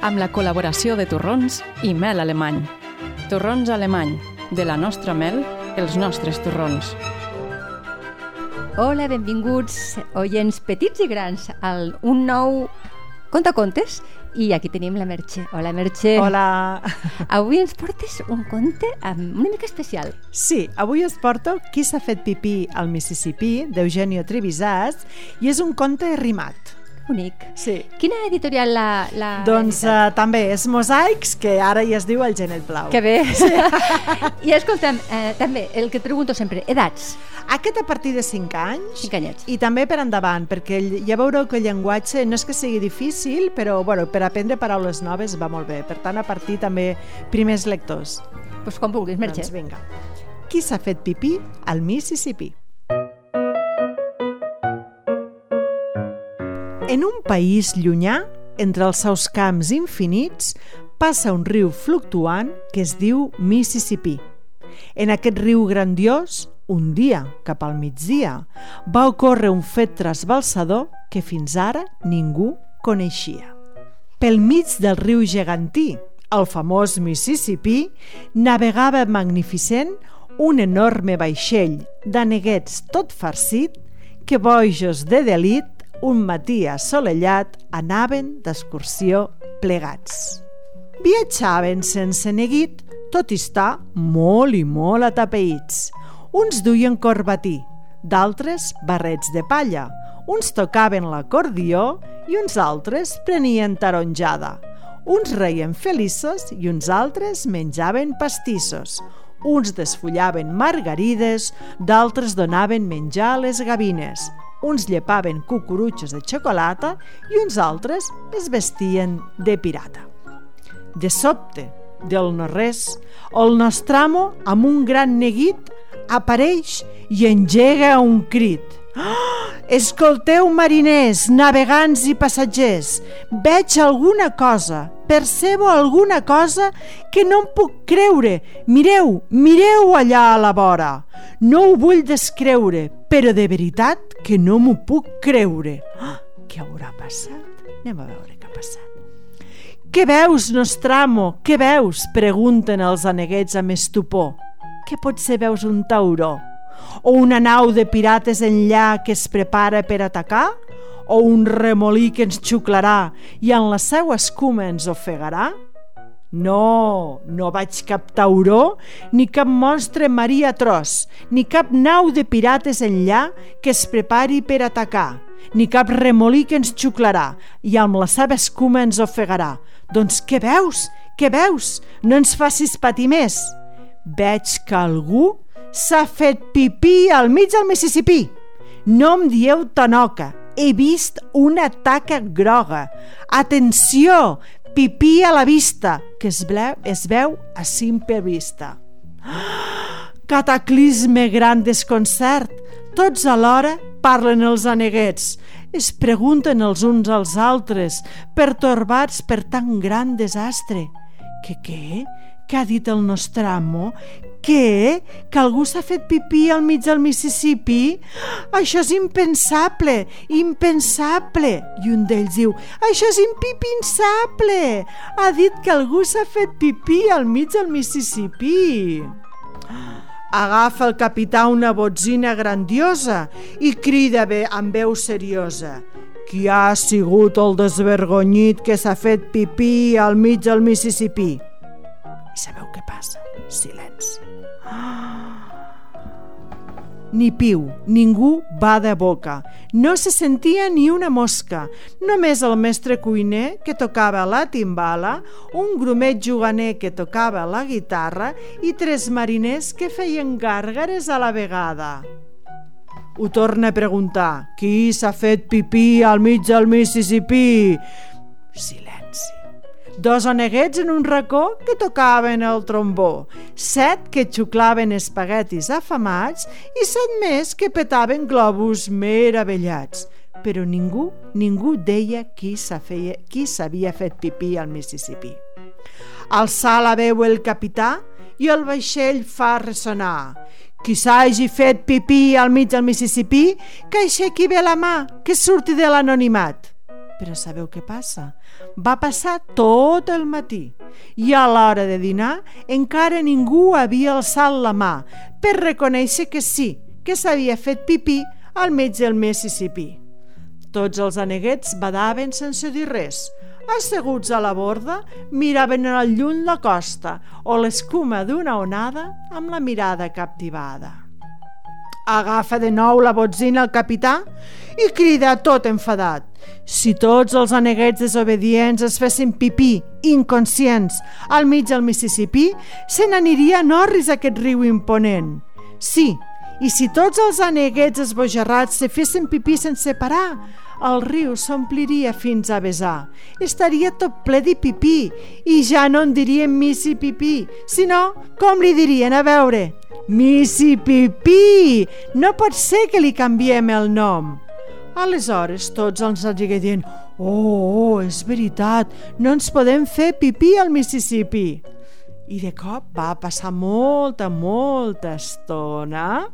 amb la col·laboració de torrons i mel alemany. Torrons alemany, de la nostra mel, els nostres torrons. Hola, benvinguts, oients petits i grans, al un nou Contacontes i aquí tenim la Merche. Hola, Merche. Hola. Avui ens portes un conte una mica especial. Sí, avui us porto Qui s'ha fet pipí al Mississippi, d'Eugenio Trevisats, i és un conte rimat bonic. Sí. Quina editorial l'ha Doncs uh, també és Mosaics, que ara ja es diu el Genet Blau. Que bé. Sí. I escolta'm, eh, també, el que et pregunto sempre, edats? Aquest a partir de 5 anys. 5 anyets. I també per endavant, perquè ja veureu que el llenguatge no és que sigui difícil, però bueno, per aprendre paraules noves va molt bé. Per tant, a partir també primers lectors. Doncs pues com vulguis, Merche. Doncs vinga. Qui s'ha fet pipí al Mississippi? En un país llunyà, entre els seus camps infinits, passa un riu fluctuant que es diu Mississippi. En aquest riu grandiós, un dia, cap al migdia, va ocórrer un fet trasbalsador que fins ara ningú coneixia. Pel mig del riu gegantí, el famós Mississippi, navegava magnificent un enorme vaixell d'aneguets tot farcit que bojos de delit un matí assolellat, anaven d'excursió plegats. Viatjaven sense neguit, tot i estar molt i molt atapeïts. Uns duien corbatí, d'altres barrets de palla, uns tocaven l'acordió i uns altres prenien taronjada. Uns reien feliços i uns altres menjaven pastissos. Uns desfullaven margarides, d'altres donaven menjar a les gavines uns llepaven cucurutxos de xocolata i uns altres es vestien de pirata. De sobte, del no-res, el nostre amo, amb un gran neguit, apareix i engega un crit. Oh, escolteu, mariners, navegants i passatgers, veig alguna cosa, percebo alguna cosa que no em puc creure. Mireu, mireu allà a la vora. No ho vull descreure, però de veritat que no m'ho puc creure. Oh, què haurà passat? Anem a veure què ha passat. Què veus, Nostramo? Què veus? Pregunten els aneguets amb estupor. Què pot ser veus un tauró? O una nau de pirates enllà que es prepara per atacar? O un remolí que ens xuclarà i en la seva escuma ens ofegarà? No, no vaig cap tauró, ni cap monstre marí atroç, ni cap nau de pirates enllà que es prepari per atacar, ni cap remolí que ens xuclarà i amb la seva escuma ens ofegarà. Doncs què veus? Què veus? No ens facis patir més. Veig que algú s'ha fet pipí al mig del Mississippi. No em dieu tanoca, he vist una taca groga. Atenció, pipí a la vista, que es, veu, es veu a simple vista. Cataclisme, gran desconcert. Tots alhora parlen els aneguets. Es pregunten els uns als altres, pertorbats per tan gran desastre. Que què? Què ha dit el nostre amo? Què? Que algú s'ha fet pipí al mig del Mississippi? Això és impensable, impensable. I un d'ells diu, això és impipensable. Ha dit que algú s'ha fet pipí al mig del Mississippi. Agafa el capità una botzina grandiosa i crida bé amb veu seriosa. Qui ha sigut el desvergonyit que s'ha fet pipí al mig del Mississippi? I sabeu què passa? Silenci. Ni piu, ningú va de boca. No se sentia ni una mosca. Només el mestre cuiner, que tocava la timbala, un grumet juganer que tocava la guitarra i tres mariners que feien gàrgares a la vegada. Ho torna a preguntar. Qui s'ha fet pipí al mig del Mississippi? Silenci dos oneguets en un racó que tocaven el trombó, set que xuclaven espaguetis afamats i set més que petaven globus meravellats. Però ningú, ningú deia qui s'havia fet pipí al Mississippi. Alçà la veu el capità i el vaixell fa ressonar. Qui s'hagi fet pipí al mig del Mississippi, que aixequi bé la mà, que surti de l'anonimat. Però sabeu què passa? Va passar tot el matí i a l'hora de dinar encara ningú havia alçat la mà per reconèixer que sí, que s'havia fet pipí al mig del Mississippi. Tots els aneguets badaven sense dir res. Asseguts a la borda, miraven al lluny la costa o l'escuma d'una onada amb la mirada captivada. Agafa de nou la botzina el capità i crida tot enfadat. Si tots els aneguets desobedients es fessin pipí, inconscients, al mig del Mississipí, se n'aniria Norris aquest riu imponent. Sí, i si tots els aneguets esbojarrats se fessin pipí sense parar, el riu s'ompliria fins a besar. Estaria tot ple de pipí i ja no en dirien missi pipí, sinó com li dirien a veure? Missi pipí! No pot ser que li canviem el nom. Aleshores tots ens dient «Oh, oh, és veritat, no ens podem fer pipí al Mississippi». I de cop va passar molta, molta estona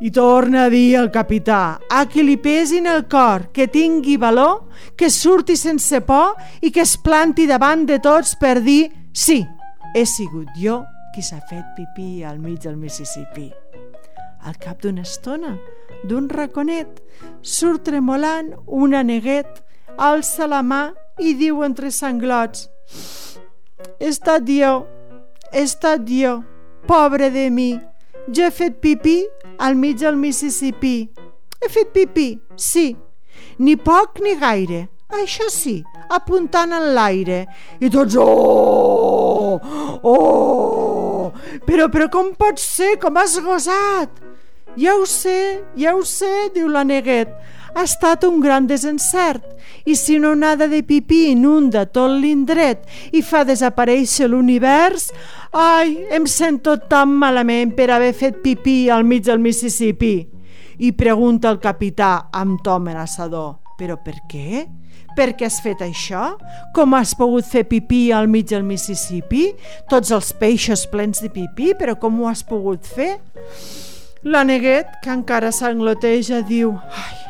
i torna a dir el capità, a qui li pesin el cor, que tingui valor, que surti sense por i que es planti davant de tots per dir sí, he sigut jo qui s'ha fet pipí al mig del Mississippi. Al cap d'una estona, d'un raconet, surt tremolant un aneguet, alça la mà i diu entre sanglots «He estat jo, he estat jo, pobre de mi, jo he fet pipí al mig del Mississippi. He fet pipí, sí, ni poc ni gaire, això sí, apuntant en l'aire. I tots, oh, oh, però, però com pot ser, com has gosat? Ja ho sé, ja ho sé, diu la neguet, ha estat un gran desencert i si una onada de pipí inunda tot l'indret i fa desaparèixer l'univers, ai, em sento tan malament per haver fet pipí al mig del Mississippi. I pregunta el capità amb to amenaçador, però per què? Per què has fet això? Com has pogut fer pipí al mig del Mississippi? Tots els peixos plens de pipí, però com ho has pogut fer? La neguet, que encara s'angloteja, diu «Ai,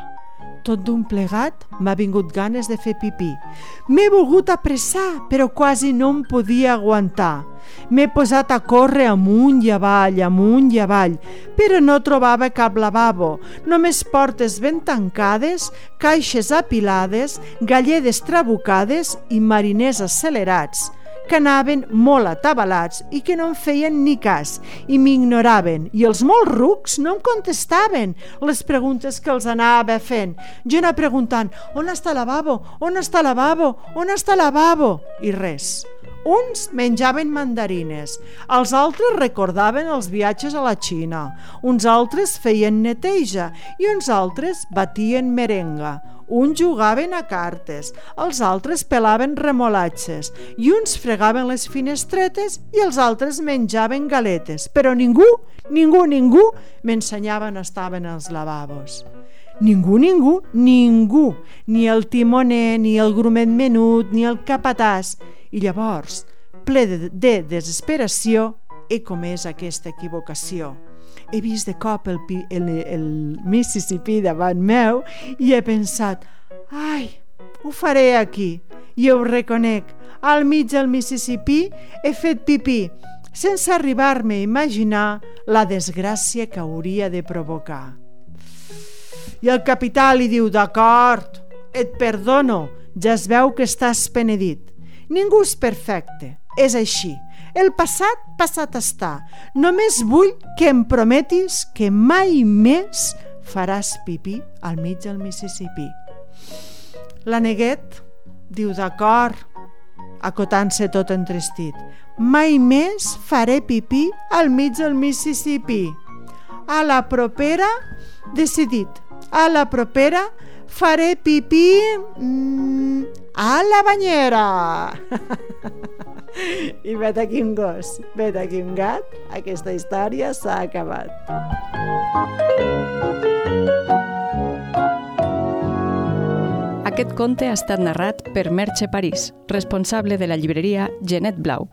tot d'un plegat m'ha vingut ganes de fer pipí. M'he volgut apressar, però quasi no em podia aguantar. M'he posat a córrer amunt i avall, amunt i avall, però no trobava cap lavabo, només portes ben tancades, caixes apilades, galledes trabucades i mariners accelerats que anaven molt atabalats i que no em feien ni cas i m'ignoraven i els molt rucs no em contestaven les preguntes que els anava fent. Jo anava preguntant on està el lavabo, on està el lavabo, on està el lavabo i res. Uns menjaven mandarines, els altres recordaven els viatges a la Xina, uns altres feien neteja i uns altres batien merenga. Uns jugaven a cartes, els altres pelaven remolatges i uns fregaven les finestretes i els altres menjaven galetes. Però ningú, ningú, ningú m'ensenyava on estaven els lavabos. Ningú, ningú, ningú, ni el timoner, ni el grumet menut, ni el capatàs. I llavors, ple de, de desesperació, he comès aquesta equivocació he vist de cop el, el, el Mississippi davant meu i he pensat, ai, ho faré aquí. I ho reconec, al mig del Mississippi he fet pipí, sense arribar-me a imaginar la desgràcia que hauria de provocar. I el capità li diu, d'acord, et perdono, ja es veu que estàs penedit. Ningú és perfecte, és així. El passat, passat està. Només vull que em prometis que mai més faràs pipí al mig del Mississippi. La neguet diu d'acord, acotant-se tot entrestit. Mai més faré pipí al mig del Mississippi. A la propera, decidit, a la propera faré pipí mm, a la banyera. I vet aquí un gos, vet aquí un gat, aquesta història s'ha acabat. Aquest conte ha estat narrat per Merche París, responsable de la llibreria Genet Blau.